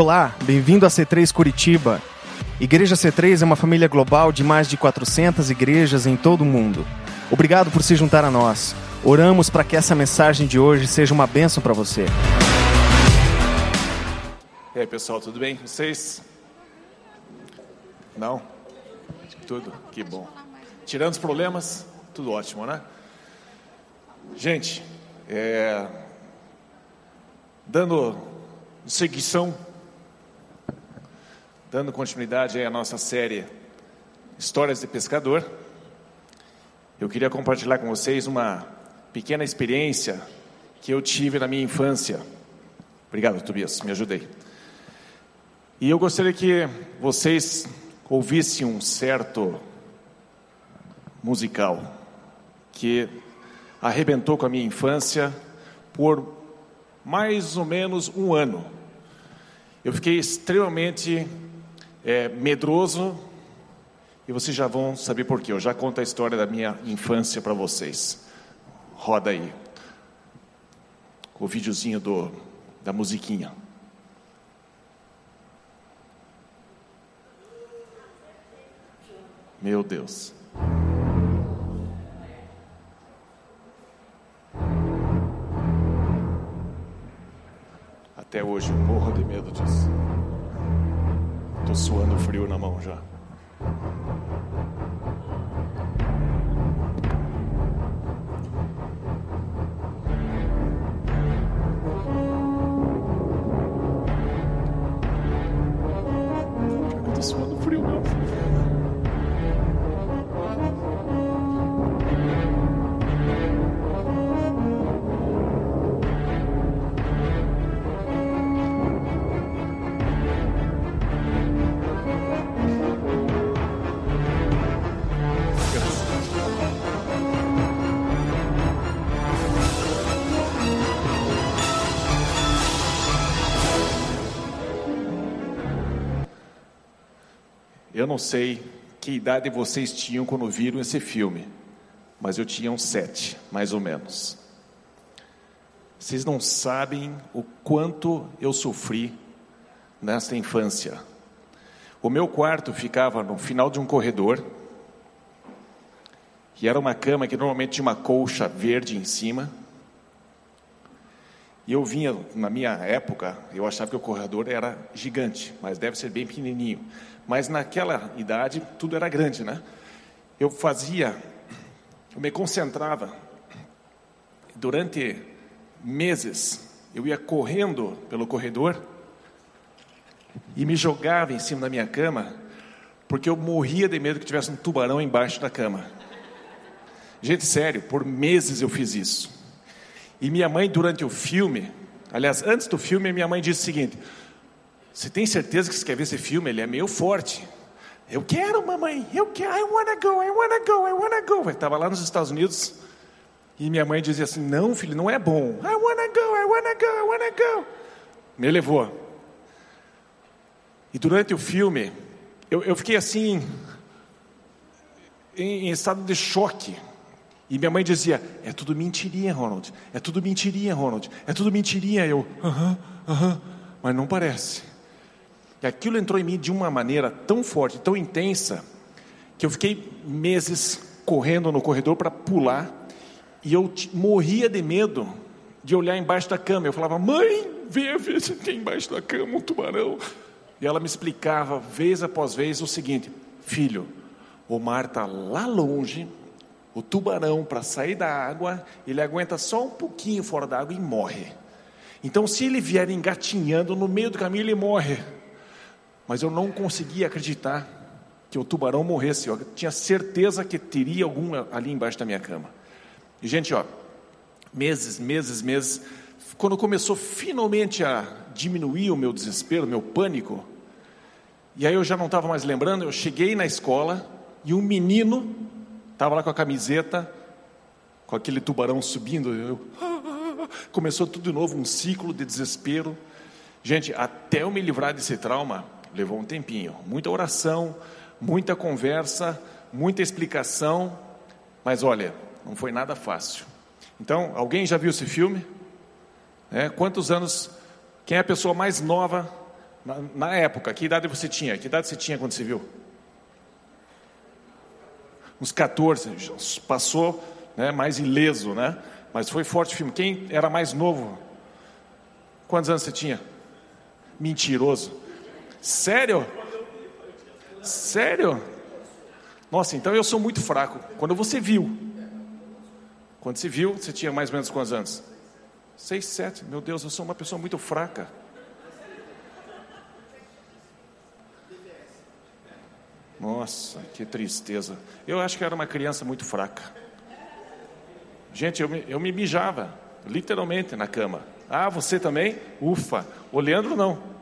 Olá, bem-vindo a C3 Curitiba. Igreja C3 é uma família global de mais de 400 igrejas em todo o mundo. Obrigado por se juntar a nós. Oramos para que essa mensagem de hoje seja uma bênção para você. E aí, pessoal, tudo bem? Vocês? Não? Tudo? Que bom. Tirando os problemas, tudo ótimo, né? Gente, é... dando seguição, dando continuidade à nossa série Histórias de Pescador, eu queria compartilhar com vocês uma pequena experiência que eu tive na minha infância. Obrigado, Tobias, me ajudei. E eu gostaria que vocês ouvissem um certo musical que arrebentou com a minha infância por mais ou menos um ano. Eu fiquei extremamente é, medroso e vocês já vão saber por quê. Eu já conto a história da minha infância para vocês. Roda aí o videozinho do, da musiquinha. Meu Deus. Até hoje eu morro de medo disso. Tô suando frio na mão já. Não sei que idade vocês tinham quando viram esse filme, mas eu tinha uns sete, mais ou menos. Vocês não sabem o quanto eu sofri nesta infância. O meu quarto ficava no final de um corredor, e era uma cama que normalmente tinha uma colcha verde em cima. E eu vinha, na minha época, eu achava que o corredor era gigante, mas deve ser bem pequenininho. Mas naquela idade, tudo era grande, né? Eu fazia, eu me concentrava. Durante meses, eu ia correndo pelo corredor e me jogava em cima da minha cama, porque eu morria de medo que tivesse um tubarão embaixo da cama. Gente, sério, por meses eu fiz isso. E minha mãe, durante o filme, aliás, antes do filme, minha mãe disse o seguinte: Você tem certeza que você quer ver esse filme? Ele é meio forte. Eu quero, mamãe, eu quero, I wanna go, I wanna go, I wanna go. Eu estava lá nos Estados Unidos e minha mãe dizia assim: Não, filho, não é bom. I wanna go, I wanna go, I wanna go. Me levou. E durante o filme, eu, eu fiquei assim, em, em estado de choque. E minha mãe dizia: É tudo mentirinha, Ronald. É tudo mentirinha, Ronald. É tudo mentirinha. Eu, aham, aham. Mas não parece. E aquilo entrou em mim de uma maneira tão forte, tão intensa, que eu fiquei meses correndo no corredor para pular. E eu morria de medo de olhar embaixo da cama. Eu falava: Mãe, vem ver se tem embaixo da cama um tubarão. E ela me explicava, vez após vez, o seguinte: Filho, o mar está lá longe o tubarão, para sair da água, ele aguenta só um pouquinho fora da água e morre. Então, se ele vier engatinhando no meio do caminho, ele morre. Mas eu não conseguia acreditar que o tubarão morresse. Eu tinha certeza que teria algum ali embaixo da minha cama. E, gente, ó, meses, meses, meses. Quando começou finalmente a diminuir o meu desespero, o meu pânico, e aí eu já não estava mais lembrando, eu cheguei na escola e um menino Estava lá com a camiseta, com aquele tubarão subindo. Eu, começou tudo de novo, um ciclo de desespero. Gente, até eu me livrar desse trauma, levou um tempinho. Muita oração, muita conversa, muita explicação. Mas olha, não foi nada fácil. Então, alguém já viu esse filme? É, quantos anos? Quem é a pessoa mais nova Na, na época, que idade você tinha? Que idade você tinha quando você viu? Uns 14, passou né, mais ileso, né? Mas foi forte o filme. Quem era mais novo? Quantos anos você tinha? Mentiroso. Sério? Sério? Nossa, então eu sou muito fraco. Quando você viu? Quando você viu, você tinha mais ou menos quantos anos? Seis, sete. Meu Deus, eu sou uma pessoa muito fraca. Nossa, que tristeza. Eu acho que era uma criança muito fraca. Gente, eu me, eu me mijava, literalmente, na cama. Ah, você também? Ufa. O Leandro não.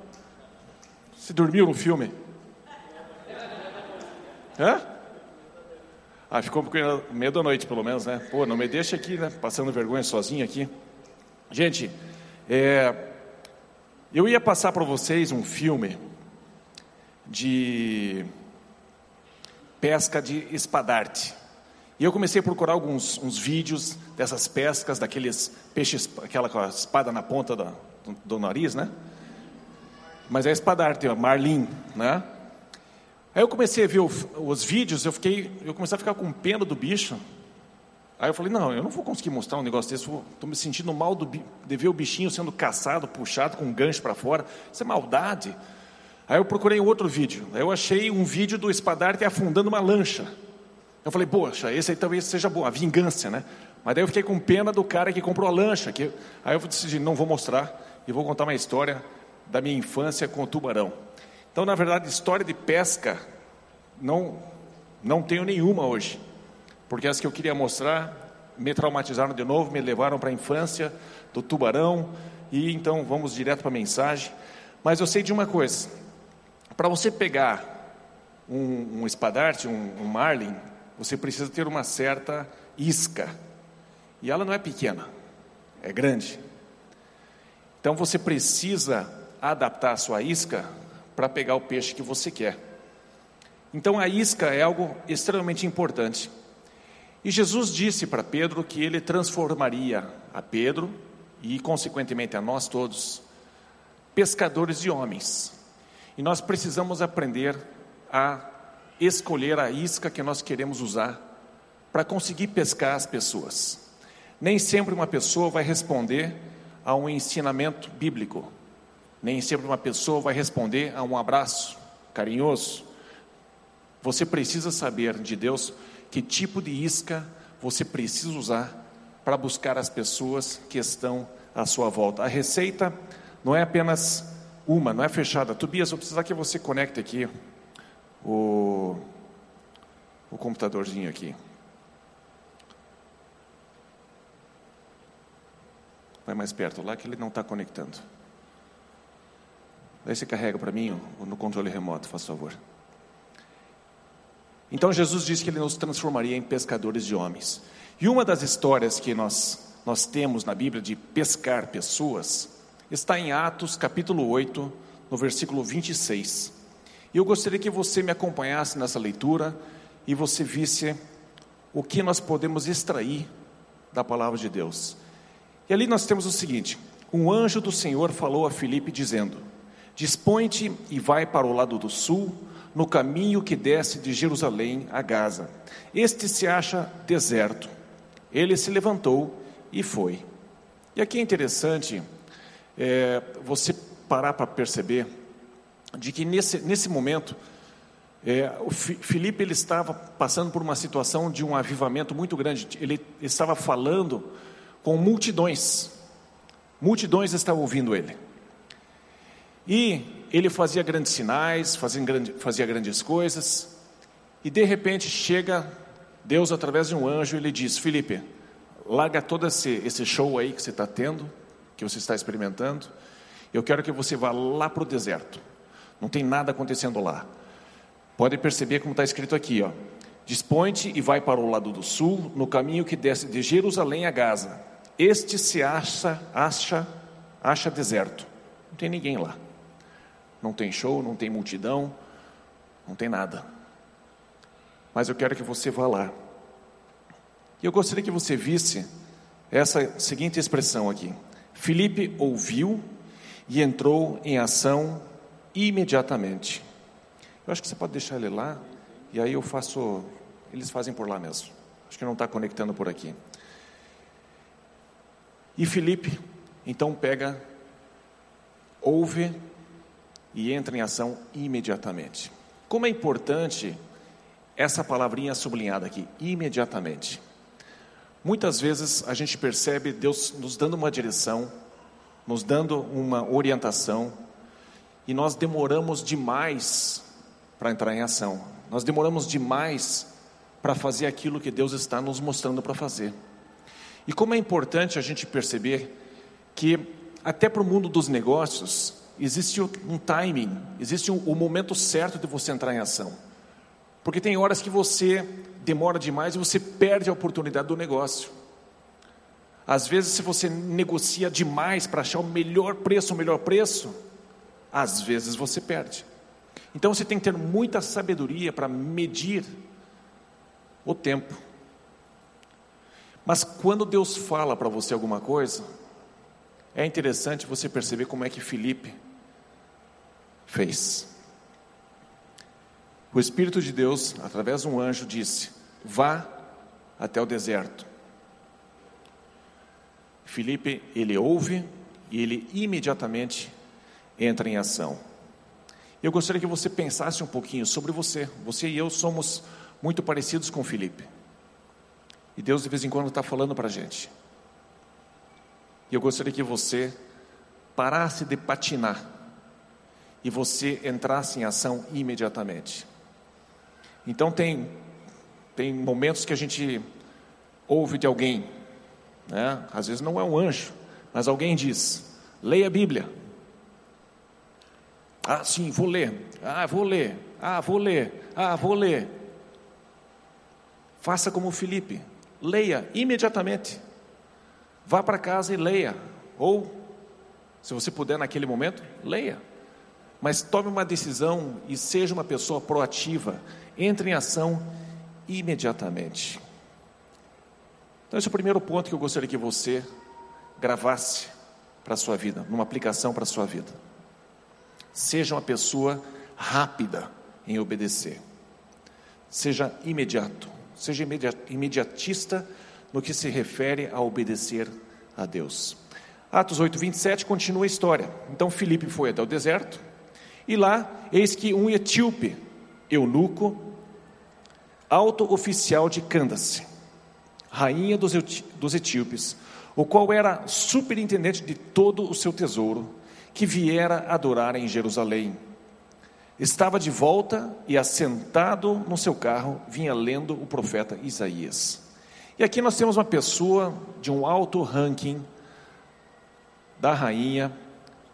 Você dormiu no filme? Hã? Ah, ficou com medo da noite, pelo menos, né? Pô, não me deixa aqui, né? Passando vergonha sozinho aqui. Gente, é, eu ia passar para vocês um filme de pesca de espadarte. E eu comecei a procurar alguns uns vídeos dessas pescas, daqueles peixes, aquela com a espada na ponta do, do nariz, né? Mas é espadarte, marlim, né? Aí eu comecei a ver o, os vídeos, eu fiquei, eu comecei a ficar com pena do bicho. Aí eu falei, não, eu não vou conseguir mostrar um negócio desse, estou me sentindo mal do, de ver o bichinho sendo caçado, puxado com um gancho para fora. Isso é maldade. Aí eu procurei outro vídeo. Aí eu achei um vídeo do espadarte afundando uma lancha. Eu falei, poxa, esse aí talvez seja bom, a vingança, né? Mas daí eu fiquei com pena do cara que comprou a lancha. Que... Aí eu decidi, não vou mostrar e vou contar uma história da minha infância com o tubarão. Então, na verdade, história de pesca não, não tenho nenhuma hoje. Porque as que eu queria mostrar me traumatizaram de novo, me levaram para a infância do tubarão. E então vamos direto para a mensagem. Mas eu sei de uma coisa: para você pegar um, um espadarte, um, um marlin, você precisa ter uma certa isca. E ela não é pequena, é grande. Então você precisa adaptar a sua isca para pegar o peixe que você quer. Então a isca é algo extremamente importante. E Jesus disse para Pedro que ele transformaria a Pedro e, consequentemente, a nós todos, pescadores de homens. E nós precisamos aprender a escolher a isca que nós queremos usar para conseguir pescar as pessoas. Nem sempre uma pessoa vai responder a um ensinamento bíblico, nem sempre uma pessoa vai responder a um abraço carinhoso. Você precisa saber de Deus que tipo de isca você precisa usar para buscar as pessoas que estão à sua volta. A receita não é apenas uma, não é fechada. Tobias, vou precisar que você conecte aqui o, o computadorzinho aqui. Vai mais perto lá que ele não está conectando. Daí você carrega para mim no controle remoto, faz favor. Então Jesus disse que ele nos transformaria em pescadores de homens. E uma das histórias que nós, nós temos na Bíblia de pescar pessoas está em Atos capítulo 8, no versículo 26. E eu gostaria que você me acompanhasse nessa leitura e você visse o que nós podemos extrair da palavra de Deus. E ali nós temos o seguinte: um anjo do Senhor falou a Filipe dizendo: Dispõe-te e vai para o lado do sul, no caminho que desce de Jerusalém a Gaza. Este se acha deserto. Ele se levantou e foi. E aqui é interessante é, você parar para perceber de que nesse, nesse momento é, o Filipe ele estava passando por uma situação de um avivamento muito grande. Ele estava falando com multidões. Multidões estavam ouvindo ele. E ele fazia grandes sinais, fazia, grande, fazia grandes coisas. E de repente chega Deus através de um anjo e ele diz: Filipe, larga todo esse, esse show aí que você está tendo que você está experimentando. Eu quero que você vá lá para o deserto. Não tem nada acontecendo lá. Pode perceber como está escrito aqui, ó. Dispõe-te e vai para o lado do sul, no caminho que desce de Jerusalém a Gaza. Este se acha, acha, acha deserto. Não tem ninguém lá. Não tem show, não tem multidão, não tem nada. Mas eu quero que você vá lá. E eu gostaria que você visse essa seguinte expressão aqui: Filipe ouviu e entrou em ação imediatamente. Eu acho que você pode deixar ele lá, e aí eu faço. Eles fazem por lá mesmo. Acho que não está conectando por aqui. E Felipe, então, pega, ouve e entra em ação imediatamente. Como é importante essa palavrinha sublinhada aqui, imediatamente. Muitas vezes a gente percebe Deus nos dando uma direção, nos dando uma orientação, e nós demoramos demais para entrar em ação. Nós demoramos demais para fazer aquilo que Deus está nos mostrando para fazer. E como é importante a gente perceber que até para o mundo dos negócios existe um timing, existe um momento certo de você entrar em ação. Porque tem horas que você demora demais e você perde a oportunidade do negócio. Às vezes, se você negocia demais para achar o melhor preço, o melhor preço, às vezes você perde. Então você tem que ter muita sabedoria para medir o tempo. Mas quando Deus fala para você alguma coisa, é interessante você perceber como é que Felipe fez. O Espírito de Deus, através de um anjo, disse: Vá até o deserto. Felipe, ele ouve e ele imediatamente entra em ação. Eu gostaria que você pensasse um pouquinho sobre você. Você e eu somos muito parecidos com Felipe. E Deus de vez em quando está falando para a gente. E eu gostaria que você parasse de patinar e você entrasse em ação imediatamente. Então tem tem momentos que a gente ouve de alguém, né? Às vezes não é um anjo, mas alguém diz: leia a Bíblia. Ah, sim, vou ler. Ah, vou ler. Ah, vou ler. Ah, vou ler. Faça como Felipe. Leia imediatamente. Vá para casa e leia. Ou, se você puder naquele momento, leia. Mas tome uma decisão e seja uma pessoa proativa. Entre em ação imediatamente. Então, esse é o primeiro ponto que eu gostaria que você gravasse para a sua vida, numa aplicação para a sua vida. Seja uma pessoa rápida em obedecer. Seja imediato. Seja imediatista no que se refere a obedecer a Deus. Atos 8, 27 continua a história. Então Filipe foi até o deserto, e lá, eis que um etíope, eunuco, alto oficial de Candace, rainha dos etíopes, o qual era superintendente de todo o seu tesouro, que viera adorar em Jerusalém. Estava de volta e, assentado no seu carro, vinha lendo o profeta Isaías. E aqui nós temos uma pessoa de um alto ranking da rainha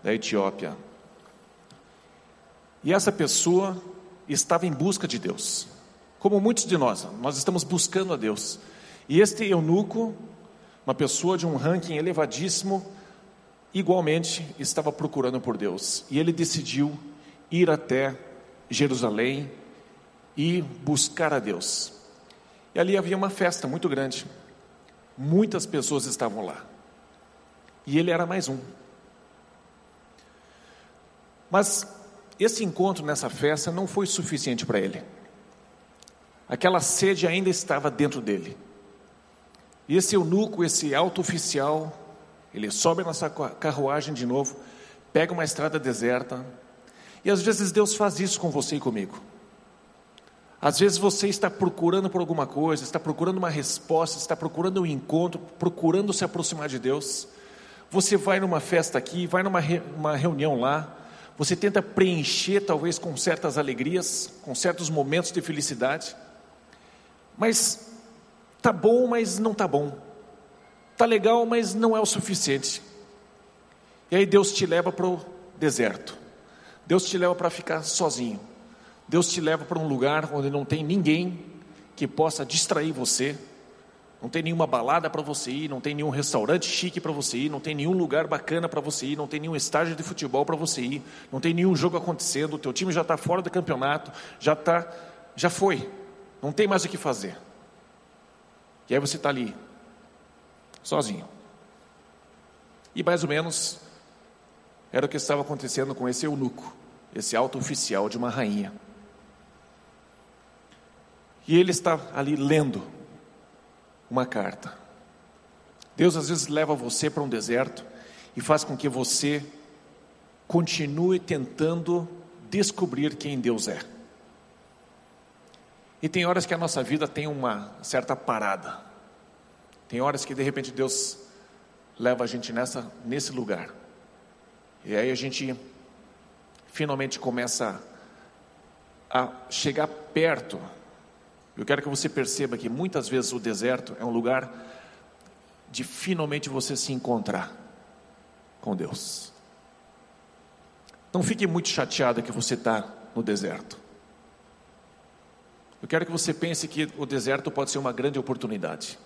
da Etiópia. E essa pessoa estava em busca de Deus. Como muitos de nós, nós estamos buscando a Deus. E este eunuco, uma pessoa de um ranking elevadíssimo, igualmente estava procurando por Deus. E ele decidiu ir até Jerusalém e buscar a Deus. E ali havia uma festa muito grande. Muitas pessoas estavam lá. E ele era mais um. Mas esse encontro nessa festa não foi suficiente para ele. Aquela sede ainda estava dentro dele. E esse eunuco, esse alto oficial, ele sobe nessa carruagem de novo, pega uma estrada deserta, e às vezes Deus faz isso com você e comigo. Às vezes você está procurando por alguma coisa, está procurando uma resposta, está procurando um encontro, procurando se aproximar de Deus. Você vai numa festa aqui, vai numa re, reunião lá, você tenta preencher talvez com certas alegrias, com certos momentos de felicidade, mas tá bom, mas não tá bom. Tá legal, mas não é o suficiente. E aí Deus te leva para o deserto. Deus te leva para ficar sozinho. Deus te leva para um lugar onde não tem ninguém que possa distrair você. Não tem nenhuma balada para você ir, não tem nenhum restaurante chique para você ir, não tem nenhum lugar bacana para você ir, não tem nenhum estágio de futebol para você ir, não tem nenhum jogo acontecendo, o teu time já está fora do campeonato, já tá, já foi, não tem mais o que fazer. E aí você está ali, sozinho. E mais ou menos era o que estava acontecendo com esse eunuco. esse alto oficial de uma rainha. E ele está ali lendo uma carta. Deus às vezes leva você para um deserto e faz com que você continue tentando descobrir quem Deus é. E tem horas que a nossa vida tem uma certa parada. Tem horas que de repente Deus leva a gente nessa nesse lugar. E aí a gente finalmente começa a chegar perto. Eu quero que você perceba que muitas vezes o deserto é um lugar de finalmente você se encontrar com Deus. Não fique muito chateado que você está no deserto. Eu quero que você pense que o deserto pode ser uma grande oportunidade.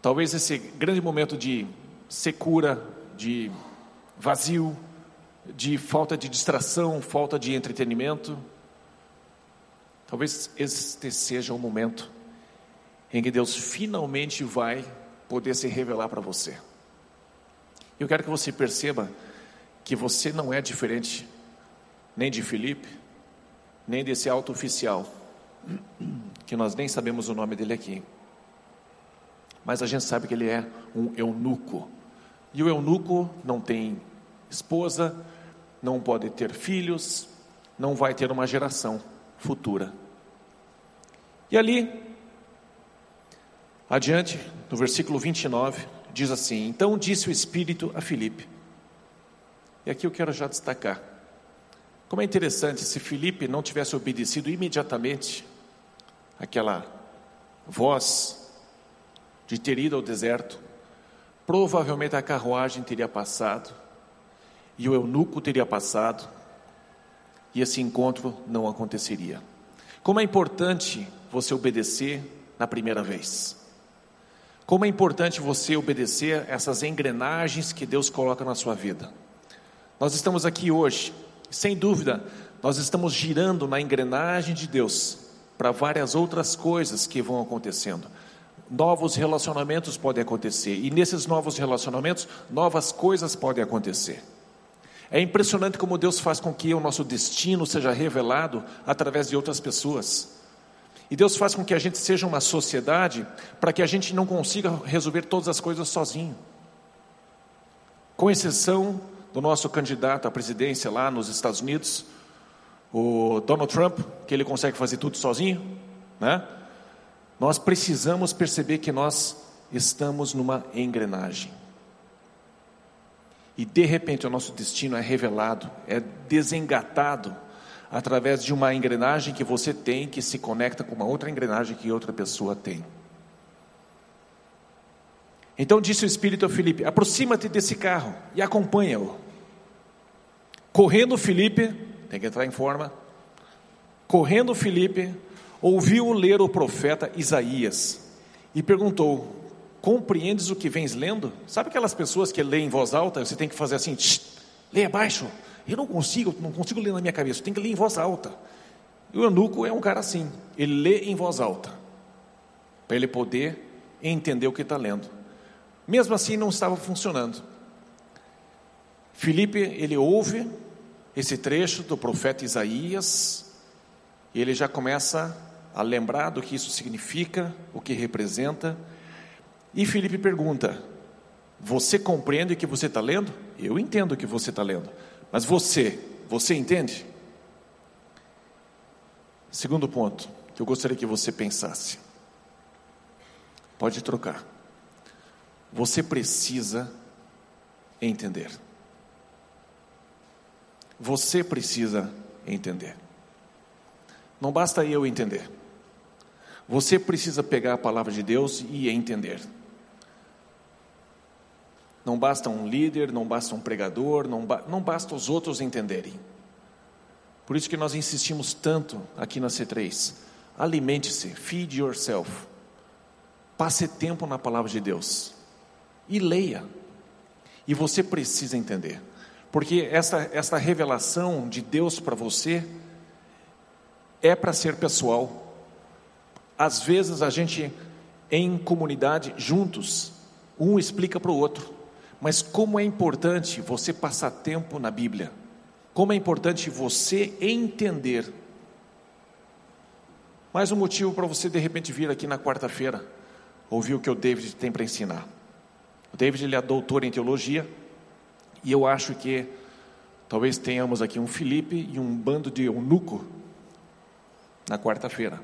Talvez esse grande momento de secura, de vazio, de falta de distração, falta de entretenimento, talvez este seja o momento em que Deus finalmente vai poder se revelar para você. Eu quero que você perceba que você não é diferente nem de Felipe, nem desse alto oficial, que nós nem sabemos o nome dele aqui. Mas a gente sabe que ele é um eunuco. E o eunuco não tem esposa, não pode ter filhos, não vai ter uma geração futura. E ali, adiante, no versículo 29, diz assim: Então disse o Espírito a Filipe. E aqui eu quero já destacar. Como é interessante se Filipe não tivesse obedecido imediatamente aquela voz de ter ido ao deserto, provavelmente a carruagem teria passado e o eunuco teria passado e esse encontro não aconteceria. Como é importante você obedecer na primeira vez. Como é importante você obedecer essas engrenagens que Deus coloca na sua vida. Nós estamos aqui hoje, sem dúvida, nós estamos girando na engrenagem de Deus para várias outras coisas que vão acontecendo. Novos relacionamentos podem acontecer, e nesses novos relacionamentos, novas coisas podem acontecer. É impressionante como Deus faz com que o nosso destino seja revelado através de outras pessoas. E Deus faz com que a gente seja uma sociedade para que a gente não consiga resolver todas as coisas sozinho. Com exceção do nosso candidato à presidência lá nos Estados Unidos, o Donald Trump, que ele consegue fazer tudo sozinho, né? Nós precisamos perceber que nós estamos numa engrenagem. E de repente o nosso destino é revelado, é desengatado através de uma engrenagem que você tem que se conecta com uma outra engrenagem que outra pessoa tem. Então disse o Espírito a Filipe: aproxima-te desse carro e acompanha-o. Correndo Filipe, tem que entrar em forma. Correndo Filipe, ouviu ler o profeta Isaías e perguntou: Compreendes o que vens lendo? Sabe aquelas pessoas que leem em voz alta? Você tem que fazer assim, leia baixo. Eu não consigo, não consigo ler na minha cabeça, tem que ler em voz alta. E o eunuco é um cara assim, ele lê em voz alta, para ele poder entender o que está lendo. Mesmo assim, não estava funcionando. Filipe, ele ouve esse trecho do profeta Isaías, e ele já começa a lembrar do que isso significa, o que representa. E Filipe pergunta: Você compreende o que você está lendo? Eu entendo o que você está lendo, mas você, você entende? Segundo ponto que eu gostaria que você pensasse. Pode trocar. Você precisa entender. Você precisa entender. Não basta eu entender. Você precisa pegar a palavra de Deus e entender. Não basta um líder, não basta um pregador, não, ba não basta os outros entenderem. Por isso que nós insistimos tanto aqui na C3. Alimente-se, feed yourself. Passe tempo na palavra de Deus e leia. E você precisa entender, porque essa, essa revelação de Deus para você é para ser pessoal. Às vezes a gente, em comunidade, juntos, um explica para o outro, mas como é importante você passar tempo na Bíblia, Como é importante você entender. Mais um motivo para você de repente vir aqui na quarta-feira, ouvir o que o David tem para ensinar. O David ele é doutor em teologia e eu acho que talvez tenhamos aqui um Felipe e um bando de eunuco na quarta-feira.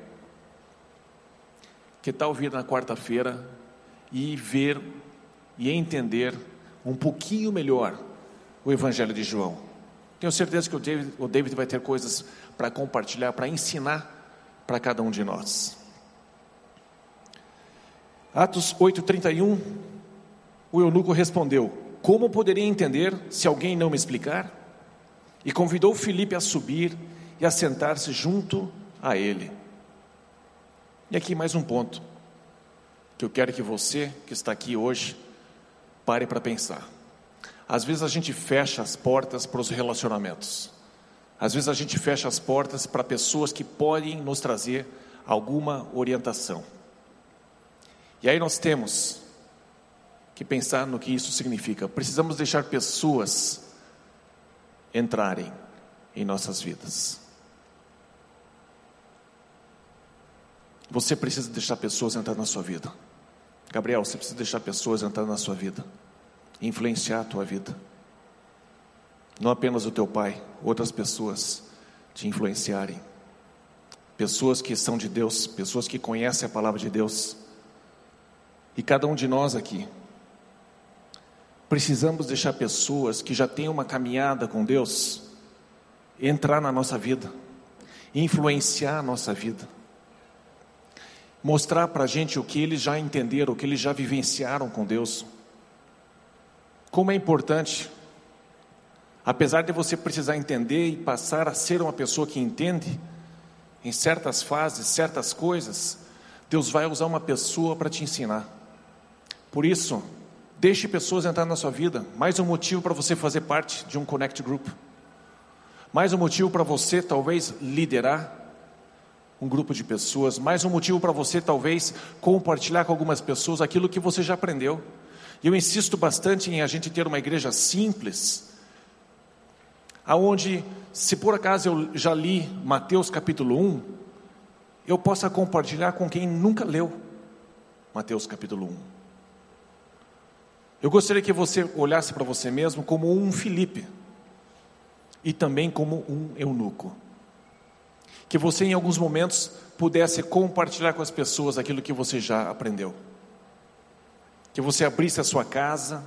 Que tal vir na quarta-feira e ver e entender um pouquinho melhor o Evangelho de João? Tenho certeza que o David, o David vai ter coisas para compartilhar, para ensinar para cada um de nós. Atos 8:31, o eunuco respondeu: Como poderia entender se alguém não me explicar? E convidou Filipe a subir e a sentar-se junto a ele. E aqui mais um ponto que eu quero que você que está aqui hoje pare para pensar. Às vezes a gente fecha as portas para os relacionamentos. Às vezes a gente fecha as portas para pessoas que podem nos trazer alguma orientação. E aí nós temos que pensar no que isso significa. Precisamos deixar pessoas entrarem em nossas vidas. Você precisa deixar pessoas entrar na sua vida. Gabriel, você precisa deixar pessoas entrar na sua vida, influenciar a tua vida. Não apenas o teu pai, outras pessoas te influenciarem. Pessoas que são de Deus, pessoas que conhecem a palavra de Deus. E cada um de nós aqui precisamos deixar pessoas que já têm uma caminhada com Deus entrar na nossa vida, influenciar a nossa vida mostrar para a gente o que eles já entenderam, o que eles já vivenciaram com Deus. Como é importante, apesar de você precisar entender e passar a ser uma pessoa que entende, em certas fases, certas coisas, Deus vai usar uma pessoa para te ensinar. Por isso, deixe pessoas entrar na sua vida. Mais um motivo para você fazer parte de um Connect Group. Mais um motivo para você talvez liderar um grupo de pessoas, mais um motivo para você talvez compartilhar com algumas pessoas aquilo que você já aprendeu. Eu insisto bastante em a gente ter uma igreja simples, aonde, se por acaso eu já li Mateus capítulo 1, eu possa compartilhar com quem nunca leu Mateus capítulo 1. Eu gostaria que você olhasse para você mesmo como um Filipe e também como um eunuco que você em alguns momentos pudesse compartilhar com as pessoas aquilo que você já aprendeu. Que você abrisse a sua casa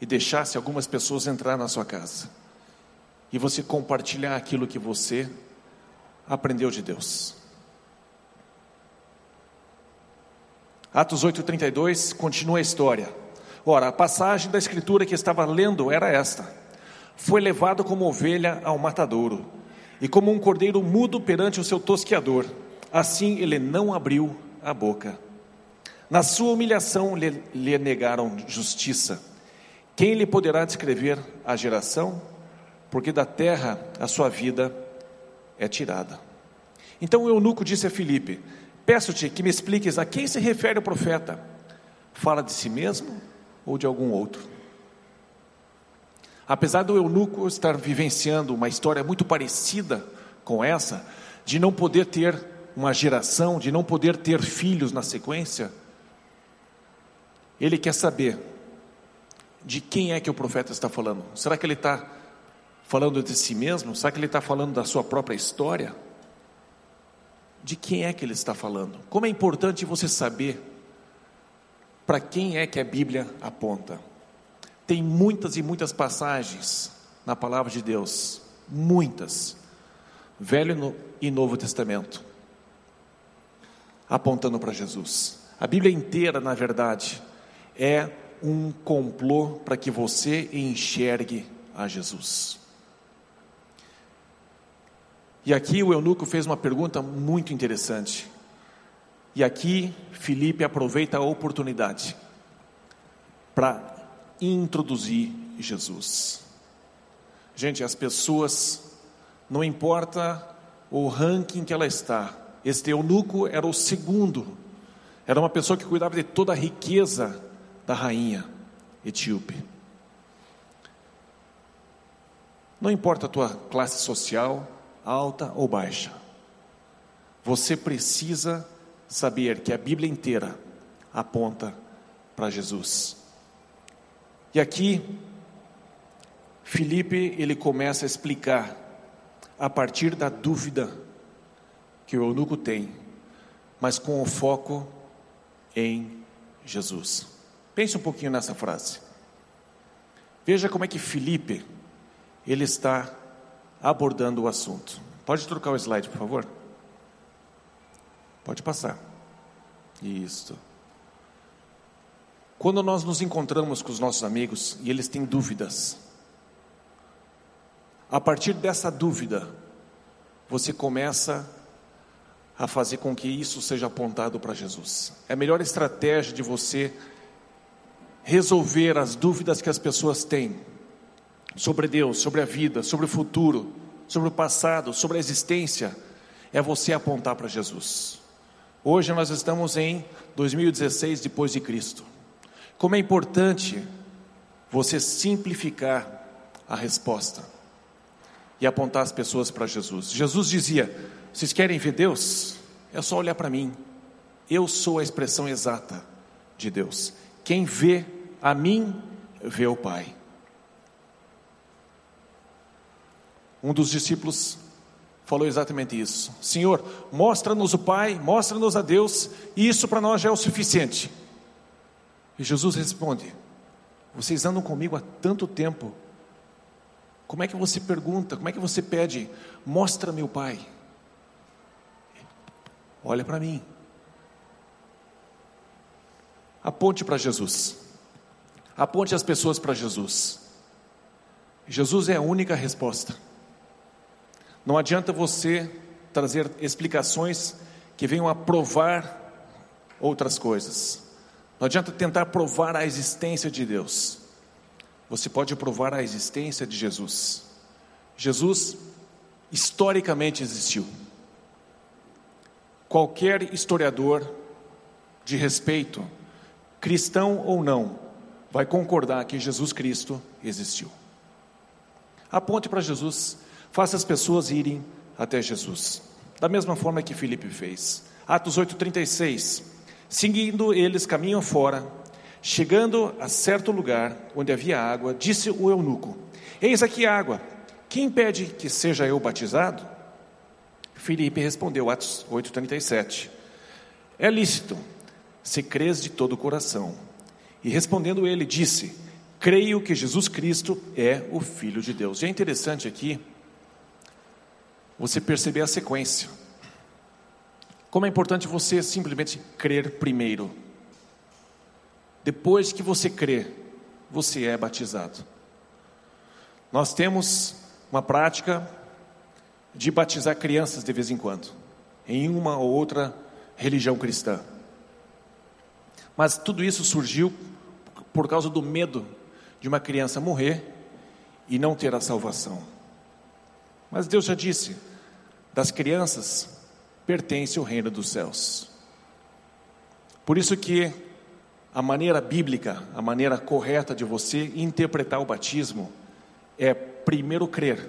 e deixasse algumas pessoas entrar na sua casa. E você compartilhar aquilo que você aprendeu de Deus. Atos 8:32 continua a história. Ora, a passagem da escritura que estava lendo era esta: Foi levado como ovelha ao matadouro e como um cordeiro mudo perante o seu tosqueador, assim ele não abriu a boca. Na sua humilhação lhe, lhe negaram justiça. Quem lhe poderá descrever a geração? Porque da terra a sua vida é tirada. Então o eunuco disse a Filipe: Peço-te que me expliques a quem se refere o profeta. Fala de si mesmo ou de algum outro? Apesar do eunuco estar vivenciando uma história muito parecida com essa, de não poder ter uma geração, de não poder ter filhos na sequência, ele quer saber de quem é que o profeta está falando. Será que ele está falando de si mesmo? Será que ele está falando da sua própria história? De quem é que ele está falando? Como é importante você saber para quem é que a Bíblia aponta. Tem muitas e muitas passagens na palavra de Deus, muitas, Velho e Novo Testamento, apontando para Jesus. A Bíblia inteira, na verdade, é um complô para que você enxergue a Jesus. E aqui o eunuco fez uma pergunta muito interessante. E aqui Felipe aproveita a oportunidade para introduzir Jesus. Gente, as pessoas, não importa o ranking que ela está, este eunuco era o segundo, era uma pessoa que cuidava de toda a riqueza da rainha etíope. Não importa a tua classe social, alta ou baixa. Você precisa saber que a Bíblia inteira aponta para Jesus. E aqui Felipe ele começa a explicar a partir da dúvida que o eunuco tem, mas com o foco em Jesus. Pense um pouquinho nessa frase. Veja como é que Felipe ele está abordando o assunto. Pode trocar o slide, por favor? Pode passar. Isso. Quando nós nos encontramos com os nossos amigos e eles têm dúvidas, a partir dessa dúvida, você começa a fazer com que isso seja apontado para Jesus. É a melhor estratégia de você resolver as dúvidas que as pessoas têm sobre Deus, sobre a vida, sobre o futuro, sobre o passado, sobre a existência, é você apontar para Jesus. Hoje nós estamos em 2016 depois de Cristo. Como é importante você simplificar a resposta e apontar as pessoas para Jesus. Jesus dizia: Vocês querem ver Deus? É só olhar para mim. Eu sou a expressão exata de Deus. Quem vê a mim, vê o Pai. Um dos discípulos falou exatamente isso: Senhor, mostra-nos o Pai, mostra-nos a Deus, e isso para nós já é o suficiente. E Jesus responde: Vocês andam comigo há tanto tempo como é que você pergunta, como é que você pede, mostra-me o Pai? Olha para mim. Aponte para Jesus. Aponte as pessoas para Jesus. Jesus é a única resposta. Não adianta você trazer explicações que venham a provar outras coisas. Não adianta tentar provar a existência de Deus você pode provar a existência de Jesus. Jesus historicamente existiu. Qualquer historiador de respeito, cristão ou não, vai concordar que Jesus Cristo existiu. Aponte para Jesus, faça as pessoas irem até Jesus, da mesma forma que Filipe fez. Atos 8,36. Seguindo eles caminham fora, Chegando a certo lugar onde havia água, disse o eunuco: Eis aqui água. Quem impede que seja eu batizado? Filipe respondeu, Atos 8,37. É lícito, se crês de todo o coração. E respondendo ele, disse: Creio que Jesus Cristo é o Filho de Deus. E é interessante aqui você perceber a sequência. Como é importante você simplesmente crer primeiro. Depois que você crê, você é batizado. Nós temos uma prática de batizar crianças de vez em quando, em uma ou outra religião cristã. Mas tudo isso surgiu por causa do medo de uma criança morrer e não ter a salvação. Mas Deus já disse: das crianças pertence o reino dos céus. Por isso que a maneira bíblica, a maneira correta de você interpretar o batismo é primeiro crer,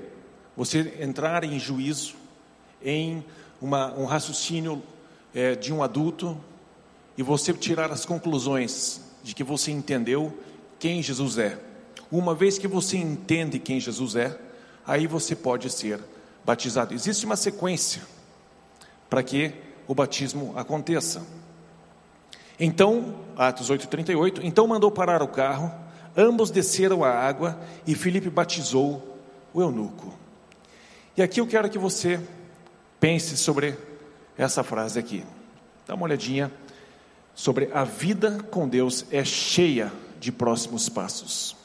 você entrar em juízo, em uma, um raciocínio é, de um adulto e você tirar as conclusões de que você entendeu quem Jesus é. Uma vez que você entende quem Jesus é, aí você pode ser batizado. Existe uma sequência para que o batismo aconteça. Então, Atos 8:38, então mandou parar o carro, ambos desceram a água e Filipe batizou o eunuco. E aqui eu quero que você pense sobre essa frase aqui. Dá uma olhadinha sobre a vida com Deus é cheia de próximos passos.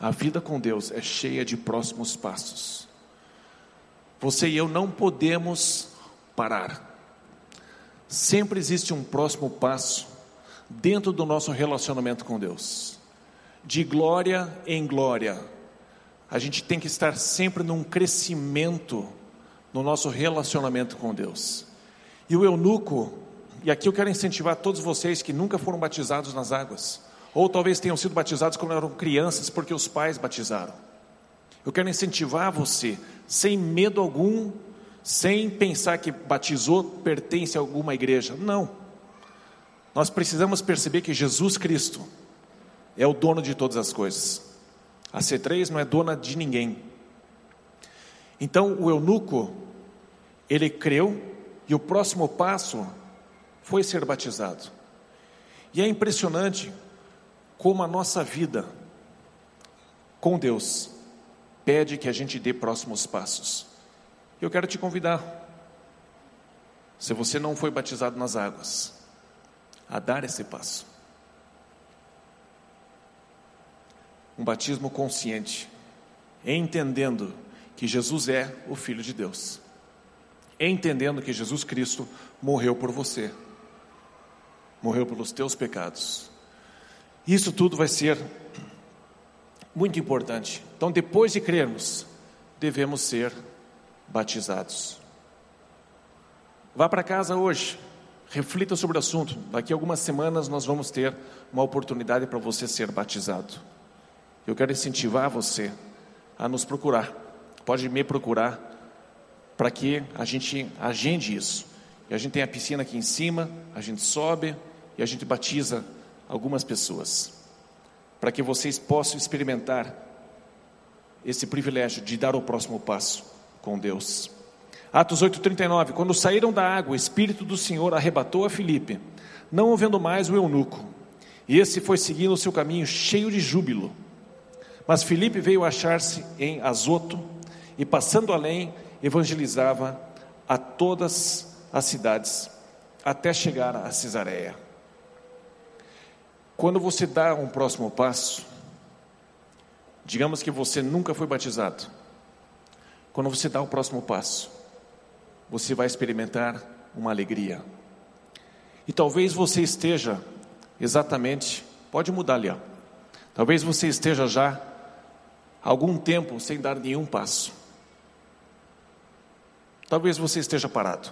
A vida com Deus é cheia de próximos passos. Você e eu não podemos parar. Sempre existe um próximo passo dentro do nosso relacionamento com Deus. De glória em glória, a gente tem que estar sempre num crescimento no nosso relacionamento com Deus. E o eunuco, e aqui eu quero incentivar todos vocês que nunca foram batizados nas águas, ou talvez tenham sido batizados quando eram crianças porque os pais batizaram. Eu quero incentivar você, sem medo algum, sem pensar que batizou pertence a alguma igreja. Não. Nós precisamos perceber que Jesus Cristo é o dono de todas as coisas. A C3 não é dona de ninguém. Então o eunuco, ele creu e o próximo passo foi ser batizado. E é impressionante como a nossa vida com Deus pede que a gente dê próximos passos. Eu quero te convidar, se você não foi batizado nas águas, a dar esse passo. Um batismo consciente, entendendo que Jesus é o Filho de Deus, entendendo que Jesus Cristo morreu por você, morreu pelos teus pecados. Isso tudo vai ser muito importante. Então, depois de crermos, devemos ser batizados. Vá para casa hoje, reflita sobre o assunto. Daqui a algumas semanas nós vamos ter uma oportunidade para você ser batizado. Eu quero incentivar você a nos procurar. Pode me procurar para que a gente agende isso. E a gente tem a piscina aqui em cima, a gente sobe e a gente batiza algumas pessoas. Para que vocês possam experimentar esse privilégio de dar o próximo passo com Deus. Atos 8,39: Quando saíram da água, o Espírito do Senhor arrebatou a Filipe, não havendo mais o eunuco. E esse foi seguindo o seu caminho cheio de júbilo. Mas Filipe veio achar-se em Azoto e, passando além, evangelizava a todas as cidades, até chegar a Cesareia. Quando você dá um próximo passo, digamos que você nunca foi batizado, quando você dá o próximo passo, você vai experimentar uma alegria. E talvez você esteja exatamente, pode mudar ali, ó. Talvez você esteja já algum tempo sem dar nenhum passo. Talvez você esteja parado.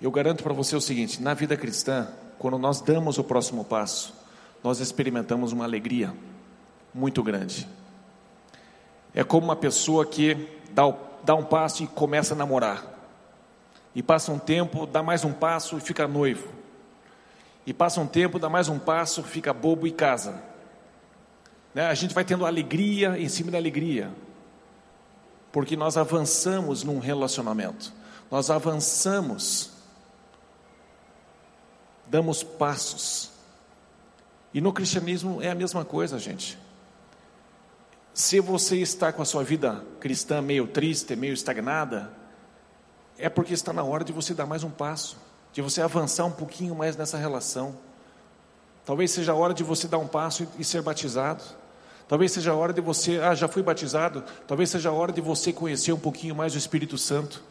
Eu garanto para você o seguinte: na vida cristã, quando nós damos o próximo passo, nós experimentamos uma alegria muito grande. É como uma pessoa que dá, dá um passo e começa a namorar. E passa um tempo, dá mais um passo e fica noivo. E passa um tempo, dá mais um passo, fica bobo e casa. Né? A gente vai tendo alegria em cima da alegria. Porque nós avançamos num relacionamento. Nós avançamos. Damos passos. E no cristianismo é a mesma coisa, gente. Se você está com a sua vida cristã meio triste, meio estagnada, é porque está na hora de você dar mais um passo, de você avançar um pouquinho mais nessa relação. Talvez seja a hora de você dar um passo e ser batizado. Talvez seja a hora de você, ah, já fui batizado. Talvez seja a hora de você conhecer um pouquinho mais o Espírito Santo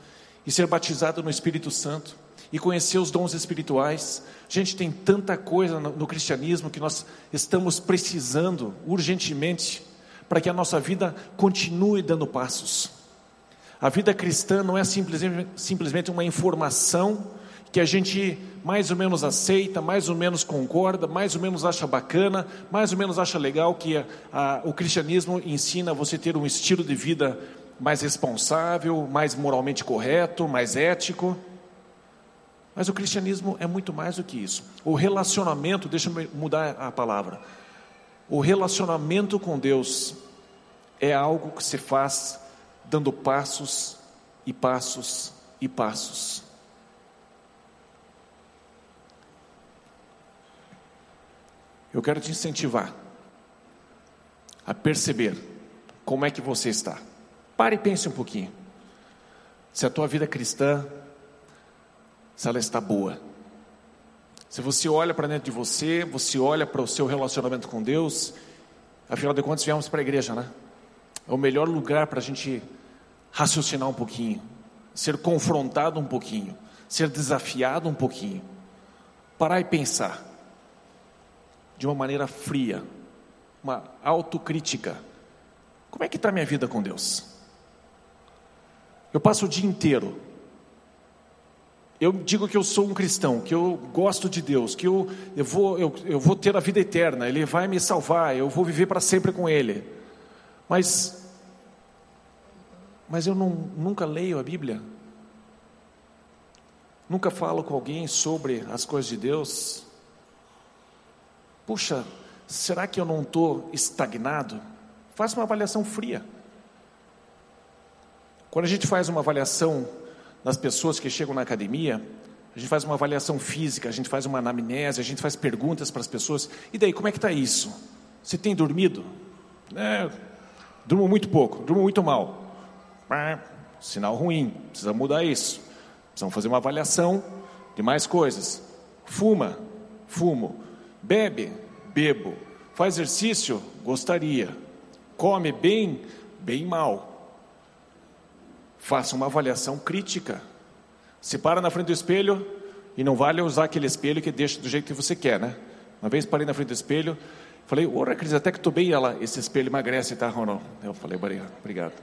e ser batizado no Espírito Santo e conhecer os dons espirituais. Gente, tem tanta coisa no, no cristianismo que nós estamos precisando urgentemente para que a nossa vida continue dando passos. A vida cristã não é simplesmente, simplesmente uma informação que a gente mais ou menos aceita, mais ou menos concorda, mais ou menos acha bacana, mais ou menos acha legal que a, a, o cristianismo ensina você ter um estilo de vida mais responsável, mais moralmente correto, mais ético. Mas o cristianismo é muito mais do que isso. O relacionamento, deixa eu mudar a palavra. O relacionamento com Deus é algo que se faz dando passos e passos e passos. Eu quero te incentivar a perceber como é que você está. Pare e pense um pouquinho. Se a tua vida cristã, se ela está boa. Se você olha para dentro de você, você olha para o seu relacionamento com Deus, afinal de contas viemos para a igreja, né? É o melhor lugar para a gente raciocinar um pouquinho, ser confrontado um pouquinho, ser desafiado um pouquinho, parar e pensar de uma maneira fria, uma autocrítica. Como é que está minha vida com Deus? Eu passo o dia inteiro eu digo que eu sou um cristão, que eu gosto de Deus, que eu, eu, vou, eu, eu vou ter a vida eterna, Ele vai me salvar, eu vou viver para sempre com Ele. Mas, mas eu não, nunca leio a Bíblia, nunca falo com alguém sobre as coisas de Deus. Puxa, será que eu não estou estagnado? Faça uma avaliação fria. Quando a gente faz uma avaliação nas pessoas que chegam na academia, a gente faz uma avaliação física, a gente faz uma anamnese, a gente faz perguntas para as pessoas. E daí, como é que está isso? Você tem dormido? É, durmo muito pouco, durmo muito mal. É, sinal ruim, precisa mudar isso. Precisamos fazer uma avaliação de mais coisas. Fuma, fumo. Bebe, bebo. Faz exercício, gostaria. Come bem, bem mal. Faça uma avaliação crítica. Se para na frente do espelho e não vale usar aquele espelho que deixa do jeito que você quer, né? Uma vez parei na frente do espelho, falei, ora, Cris, até que estou bem. ela, esse espelho emagrece, tá, Ronald? Eu falei, obrigado.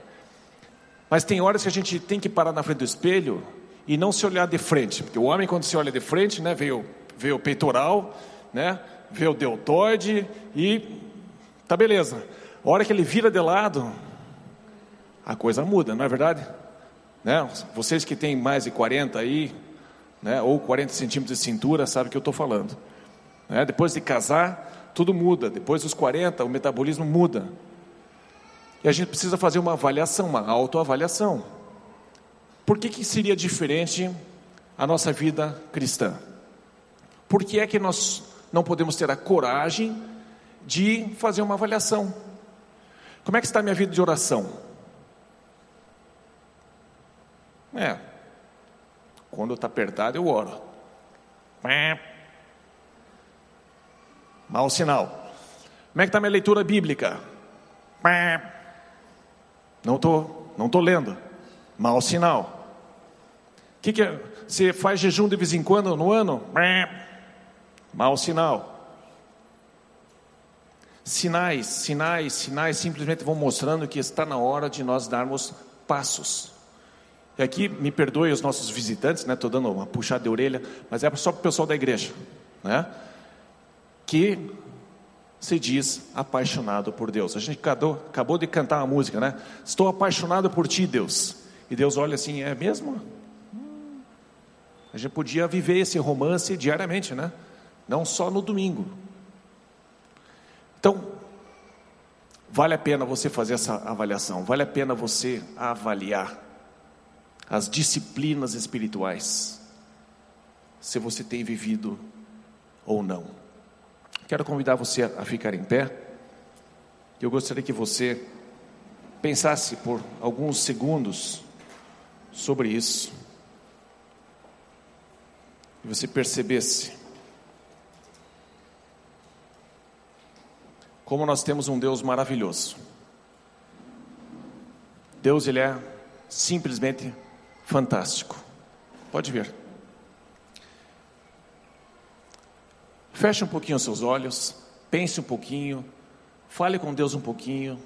Mas tem horas que a gente tem que parar na frente do espelho e não se olhar de frente. Porque o homem, quando se olha de frente, né, vê o, vê o peitoral, né, vê o deltoide e tá beleza. A hora que ele vira de lado, a coisa muda, não é verdade? Né? Vocês que têm mais de 40 aí, né, ou 40 centímetros de cintura, sabem o que eu estou falando. Né? Depois de casar, tudo muda. Depois dos 40, o metabolismo muda. E a gente precisa fazer uma avaliação, uma autoavaliação. Por que, que seria diferente a nossa vida cristã? Por que é que nós não podemos ter a coragem de fazer uma avaliação? Como é que está a minha vida de oração? É. Quando está apertado, eu oro. Mau sinal. Como é que está minha leitura bíblica? Não estou não tô lendo. Mau sinal. Que que é? Você faz jejum de vez em quando no ano? Mau sinal. Sinais, sinais, sinais simplesmente vão mostrando que está na hora de nós darmos passos. E aqui, me perdoe os nossos visitantes, né? Estou dando uma puxada de orelha, mas é só para o pessoal da igreja, né? Que se diz apaixonado por Deus. A gente acabou, acabou de cantar uma música, né? Estou apaixonado por ti, Deus. E Deus olha assim, é mesmo? A gente podia viver esse romance diariamente, né? Não só no domingo. Então, vale a pena você fazer essa avaliação, vale a pena você avaliar as disciplinas espirituais, se você tem vivido ou não. Quero convidar você a ficar em pé. Eu gostaria que você pensasse por alguns segundos sobre isso. E você percebesse como nós temos um Deus maravilhoso. Deus ele é simplesmente fantástico. Pode ver. Feche um pouquinho os seus olhos, pense um pouquinho, fale com Deus um pouquinho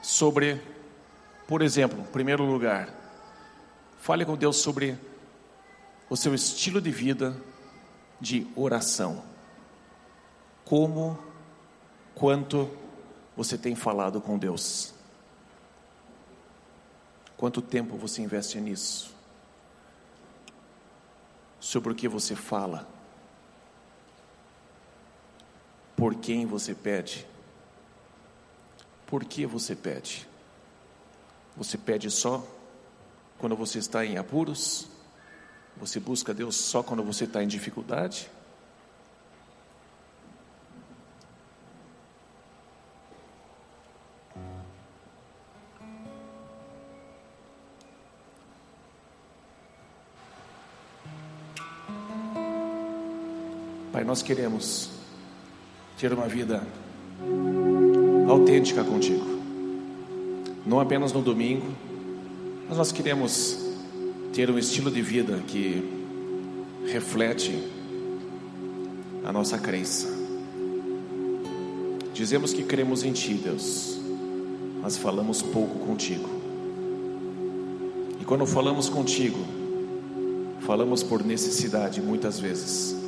sobre, por exemplo, em primeiro lugar, fale com Deus sobre o seu estilo de vida de oração. Como, quanto você tem falado com Deus. Quanto tempo você investe nisso? Sobre o que você fala? Por quem você pede? Por que você pede? Você pede só quando você está em apuros? Você busca Deus só quando você está em dificuldade? Nós queremos ter uma vida autêntica contigo, não apenas no domingo, mas nós queremos ter um estilo de vida que reflete a nossa crença. Dizemos que cremos em Ti, Deus, mas falamos pouco contigo. E quando falamos contigo, falamos por necessidade muitas vezes,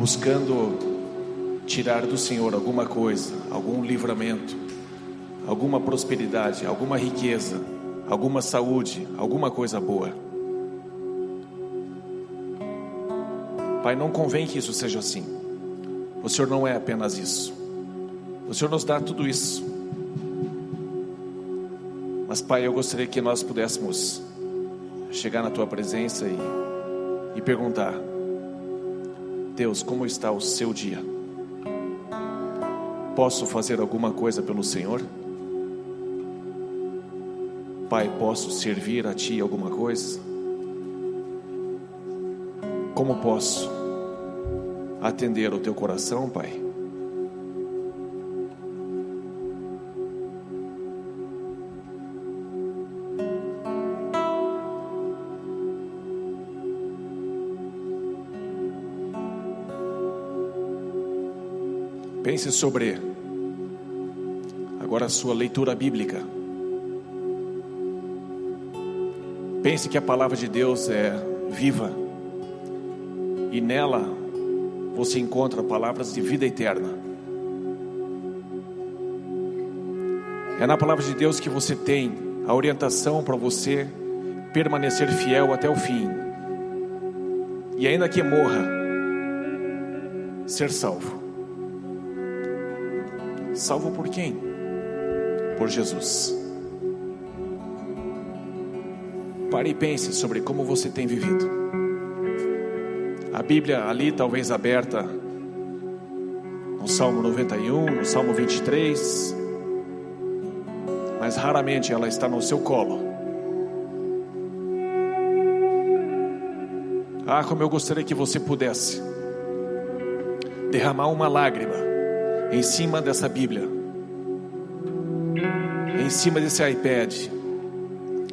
buscando tirar do Senhor alguma coisa, algum livramento, alguma prosperidade, alguma riqueza, alguma saúde, alguma coisa boa. Pai, não convém que isso seja assim. O Senhor não é apenas isso. O Senhor nos dá tudo isso. Mas, Pai, eu gostaria que nós pudéssemos chegar na Tua presença e, e perguntar: Deus, como está o seu dia? Posso fazer alguma coisa pelo Senhor? Pai, posso servir a Ti alguma coisa? Como posso atender o teu coração, Pai? Pense sobre agora a sua leitura bíblica. Pense que a palavra de Deus é viva e nela você encontra palavras de vida eterna. É na palavra de Deus que você tem a orientação para você permanecer fiel até o fim. E ainda que morra, ser salvo. Salvo por quem? Por Jesus. Pare e pense sobre como você tem vivido a Bíblia ali, talvez aberta no Salmo 91, no Salmo 23, mas raramente ela está no seu colo. Ah, como eu gostaria que você pudesse derramar uma lágrima em cima dessa Bíblia, em cima desse iPad,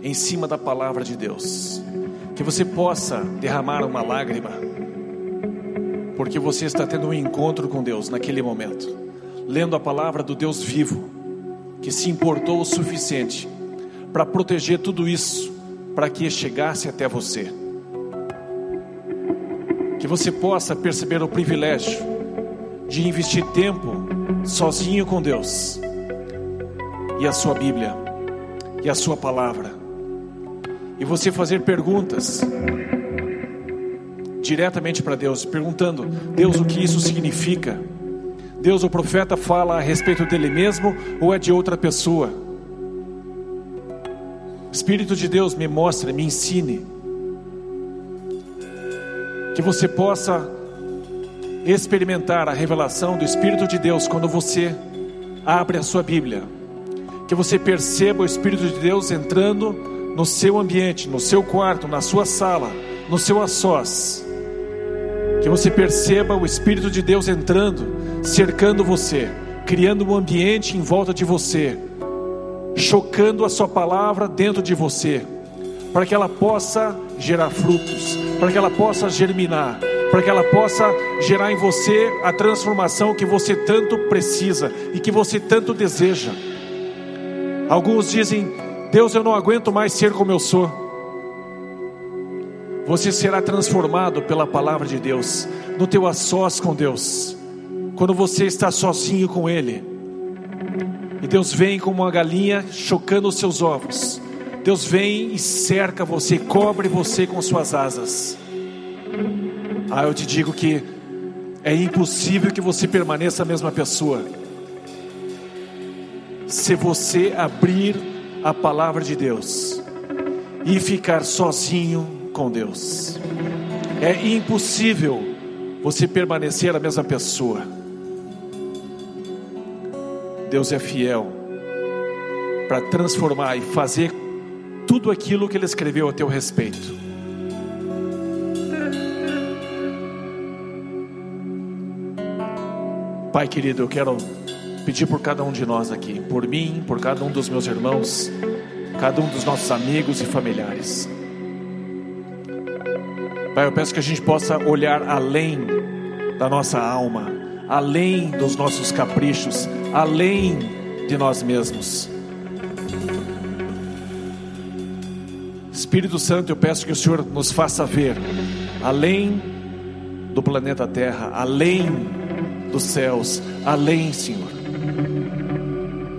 em cima da palavra de Deus, que você possa derramar uma lágrima porque você está tendo um encontro com Deus naquele momento, lendo a palavra do Deus vivo, que se importou o suficiente para proteger tudo isso, para que chegasse até você. Que você possa perceber o privilégio de investir tempo sozinho com Deus e a sua Bíblia e a sua palavra, e você fazer perguntas diretamente para Deus, perguntando: Deus, o que isso significa? Deus, o profeta fala a respeito dele mesmo ou é de outra pessoa? Espírito de Deus, me mostre, me ensine. Que você possa experimentar a revelação do Espírito de Deus quando você abre a sua Bíblia. Que você perceba o Espírito de Deus entrando no seu ambiente, no seu quarto, na sua sala, no seu a sós que você perceba o Espírito de Deus entrando, cercando você, criando um ambiente em volta de você, chocando a Sua palavra dentro de você, para que ela possa gerar frutos, para que ela possa germinar, para que ela possa gerar em você a transformação que você tanto precisa e que você tanto deseja. Alguns dizem: Deus, eu não aguento mais ser como eu sou. Você será transformado pela palavra de Deus, no teu a sós com Deus, quando você está sozinho com Ele. E Deus vem como uma galinha chocando os seus ovos. Deus vem e cerca você, cobre você com suas asas. Ah, eu te digo que é impossível que você permaneça a mesma pessoa. Se você abrir a palavra de Deus e ficar sozinho com Deus. É impossível você permanecer a mesma pessoa. Deus é fiel para transformar e fazer tudo aquilo que Ele escreveu a teu respeito. Pai querido, eu quero pedir por cada um de nós aqui, por mim, por cada um dos meus irmãos, cada um dos nossos amigos e familiares. Pai, eu peço que a gente possa olhar além da nossa alma, além dos nossos caprichos, além de nós mesmos. Espírito Santo, eu peço que o Senhor nos faça ver além do planeta Terra, além dos céus, além, Senhor.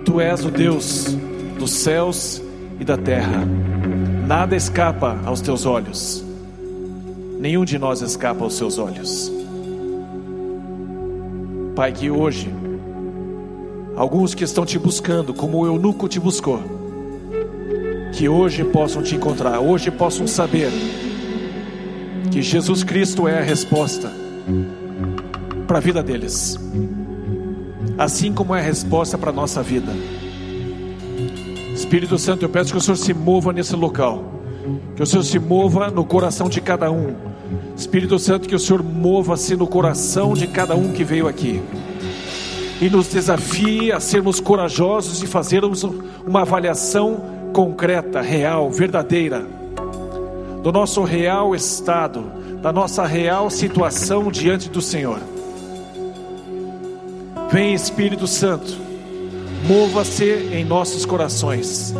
Tu és o Deus dos céus e da terra. Nada escapa aos teus olhos. Nenhum de nós escapa aos seus olhos. Pai, que hoje alguns que estão te buscando, como o eunuco te buscou, que hoje possam te encontrar, hoje possam saber que Jesus Cristo é a resposta para a vida deles, assim como é a resposta para a nossa vida. Espírito Santo, eu peço que o Senhor se mova nesse local, que o Senhor se mova no coração de cada um. Espírito Santo, que o Senhor mova-se no coração de cada um que veio aqui e nos desafie a sermos corajosos e fazermos uma avaliação concreta, real, verdadeira do nosso real estado, da nossa real situação diante do Senhor. Vem Espírito Santo, mova-se em nossos corações,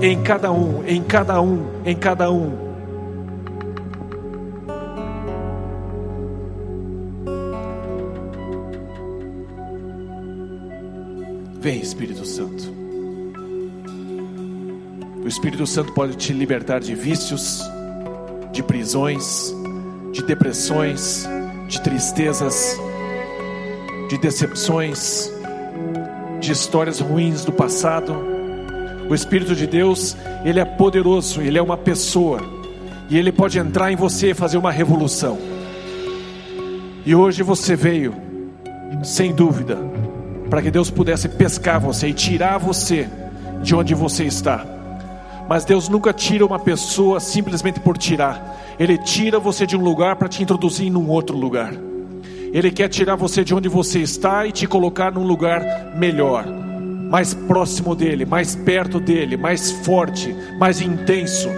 em cada um, em cada um, em cada um. Vem Espírito Santo. O Espírito Santo pode te libertar de vícios, de prisões, de depressões, de tristezas, de decepções, de histórias ruins do passado. O Espírito de Deus, ele é poderoso, ele é uma pessoa e ele pode entrar em você e fazer uma revolução. E hoje você veio, sem dúvida, para que Deus pudesse pescar você e tirar você de onde você está. Mas Deus nunca tira uma pessoa simplesmente por tirar. Ele tira você de um lugar para te introduzir em um outro lugar. Ele quer tirar você de onde você está e te colocar num lugar melhor, mais próximo dele, mais perto dele, mais forte, mais intenso.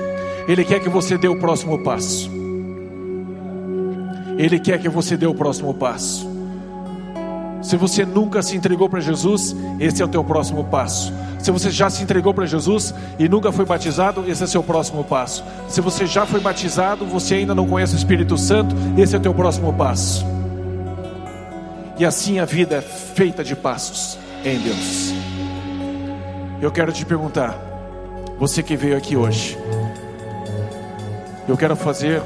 Ele quer que você dê o próximo passo. Ele quer que você dê o próximo passo. Se você nunca se entregou para Jesus, esse é o teu próximo passo. Se você já se entregou para Jesus e nunca foi batizado, esse é o seu próximo passo. Se você já foi batizado, você ainda não conhece o Espírito Santo, esse é o teu próximo passo. E assim a vida é feita de passos em Deus. Eu quero te perguntar, você que veio aqui hoje, eu quero fazer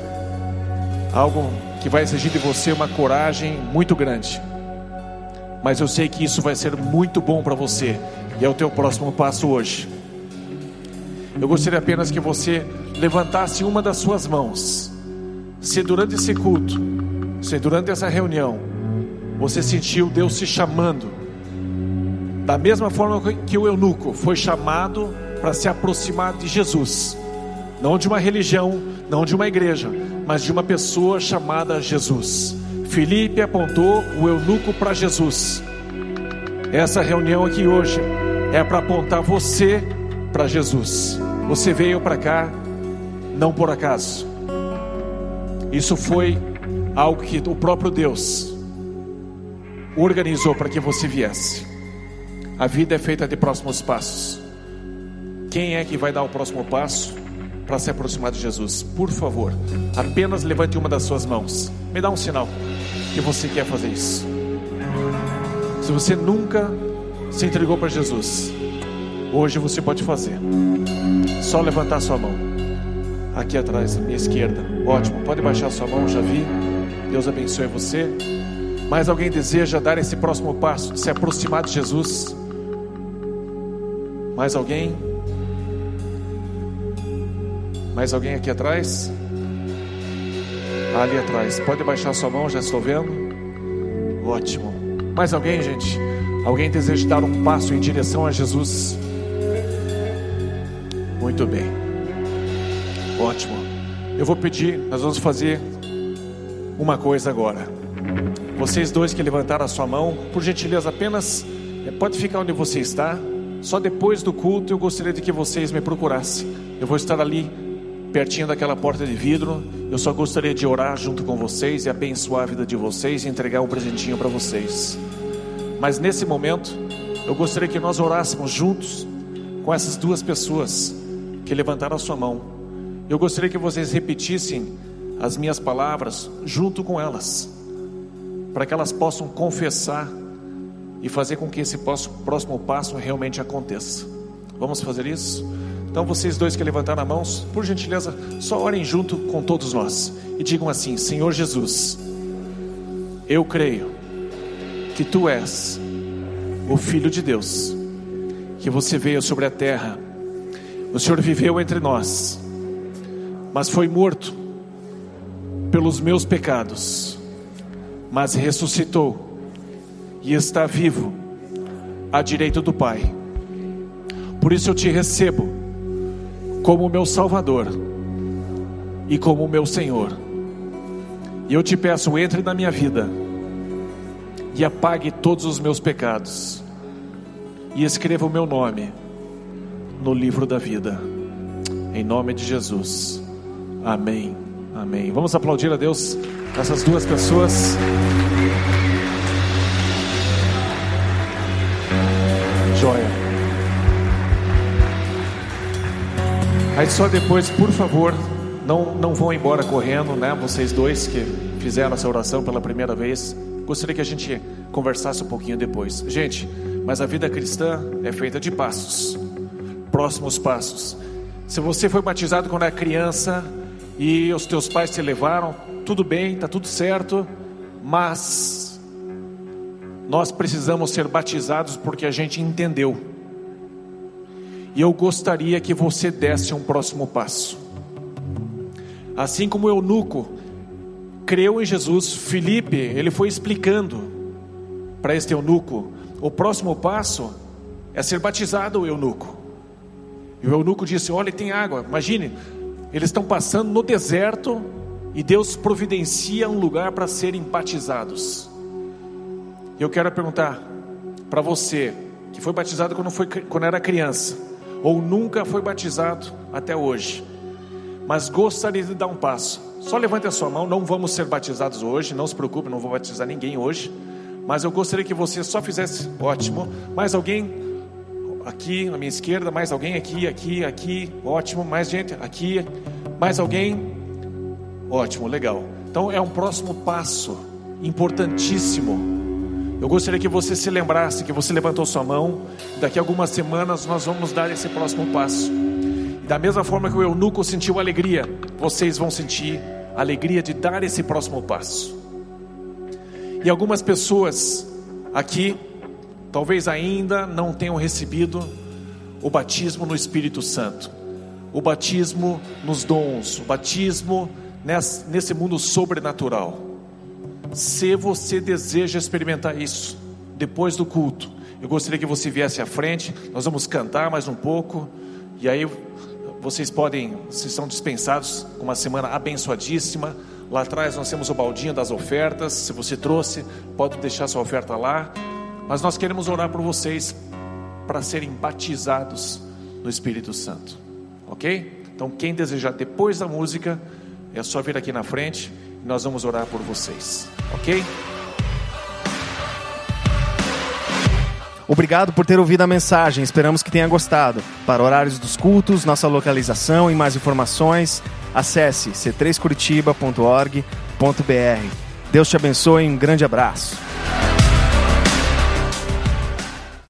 algo que vai exigir de você uma coragem muito grande mas eu sei que isso vai ser muito bom para você e é o teu próximo passo hoje. Eu gostaria apenas que você levantasse uma das suas mãos. Se durante esse culto, se durante essa reunião, você sentiu Deus se chamando, da mesma forma que o eunuco foi chamado para se aproximar de Jesus, não de uma religião, não de uma igreja, mas de uma pessoa chamada Jesus. Felipe apontou o eunuco para Jesus. Essa reunião aqui hoje é para apontar você para Jesus. Você veio para cá não por acaso. Isso foi algo que o próprio Deus organizou para que você viesse. A vida é feita de próximos passos. Quem é que vai dar o próximo passo para se aproximar de Jesus? Por favor, apenas levante uma das suas mãos. Me dá um sinal que você quer fazer isso. Se você nunca se entregou para Jesus, hoje você pode fazer. Só levantar sua mão. Aqui atrás, à minha esquerda. Ótimo. Pode baixar sua mão, já vi. Deus abençoe você. Mas alguém deseja dar esse próximo passo, se aproximar de Jesus? Mais alguém? Mais alguém aqui atrás? ali atrás. Pode baixar sua mão, já estou vendo. Ótimo. Mais alguém, gente? Alguém deseja dar um passo em direção a Jesus? Muito bem. Ótimo. Eu vou pedir, nós vamos fazer uma coisa agora. Vocês dois que levantaram a sua mão, por gentileza, apenas eh, pode ficar onde você está. Só depois do culto eu gostaria de que vocês me procurassem. Eu vou estar ali pertinho daquela porta de vidro. Eu só gostaria de orar junto com vocês e abençoar a vida de vocês e entregar um presentinho para vocês. Mas nesse momento, eu gostaria que nós orássemos juntos com essas duas pessoas que levantaram a sua mão. Eu gostaria que vocês repetissem as minhas palavras junto com elas, para que elas possam confessar e fazer com que esse próximo passo realmente aconteça. Vamos fazer isso? Então, vocês dois que levantaram as mãos, por gentileza, só orem junto com todos nós e digam assim: Senhor Jesus, eu creio que tu és o Filho de Deus, que você veio sobre a terra, o Senhor viveu entre nós, mas foi morto pelos meus pecados, mas ressuscitou e está vivo à direita do Pai. Por isso eu te recebo como meu Salvador e como meu Senhor. E eu te peço, entre na minha vida e apague todos os meus pecados e escreva o meu nome no livro da vida. Em nome de Jesus. Amém. Amém. Vamos aplaudir a Deus essas duas pessoas. Joia. Aí só depois, por favor, não, não vão embora correndo, né? Vocês dois que fizeram essa oração pela primeira vez. Gostaria que a gente conversasse um pouquinho depois. Gente, mas a vida cristã é feita de passos. Próximos passos. Se você foi batizado quando era criança e os teus pais te levaram, tudo bem, tá tudo certo, mas nós precisamos ser batizados porque a gente entendeu e eu gostaria que você desse um próximo passo. Assim como o eunuco creu em Jesus, Felipe, ele foi explicando para este eunuco: o próximo passo é ser batizado, o eunuco. E o eunuco disse: Olha, tem água. Imagine, eles estão passando no deserto e Deus providencia um lugar para serem batizados. Eu quero perguntar para você que foi batizado quando, foi, quando era criança ou nunca foi batizado até hoje, mas gostaria de dar um passo, só levante a sua mão. Não vamos ser batizados hoje, não se preocupe, não vou batizar ninguém hoje, mas eu gostaria que você só fizesse, ótimo. Mais alguém aqui na minha esquerda, mais alguém aqui, aqui, aqui, ótimo. Mais gente aqui, mais alguém, ótimo, legal. Então é um próximo passo importantíssimo eu gostaria que você se lembrasse que você levantou sua mão. Daqui a algumas semanas nós vamos dar esse próximo passo. E da mesma forma que o eunuco sentiu alegria, vocês vão sentir alegria de dar esse próximo passo. E algumas pessoas aqui, talvez ainda não tenham recebido o batismo no Espírito Santo, o batismo nos dons, o batismo nesse mundo sobrenatural. Se você deseja experimentar isso depois do culto, eu gostaria que você viesse à frente. Nós vamos cantar mais um pouco e aí vocês podem, se são dispensados com uma semana abençoadíssima. Lá atrás nós temos o baldinho das ofertas. Se você trouxe, pode deixar sua oferta lá. Mas nós queremos orar por vocês para serem batizados no Espírito Santo, ok? Então, quem desejar depois da música, é só vir aqui na frente e nós vamos orar por vocês ok? Obrigado por ter ouvido a mensagem, esperamos que tenha gostado. Para horários dos cultos, nossa localização e mais informações, acesse c3curitiba.org.br. Deus te abençoe e um grande abraço.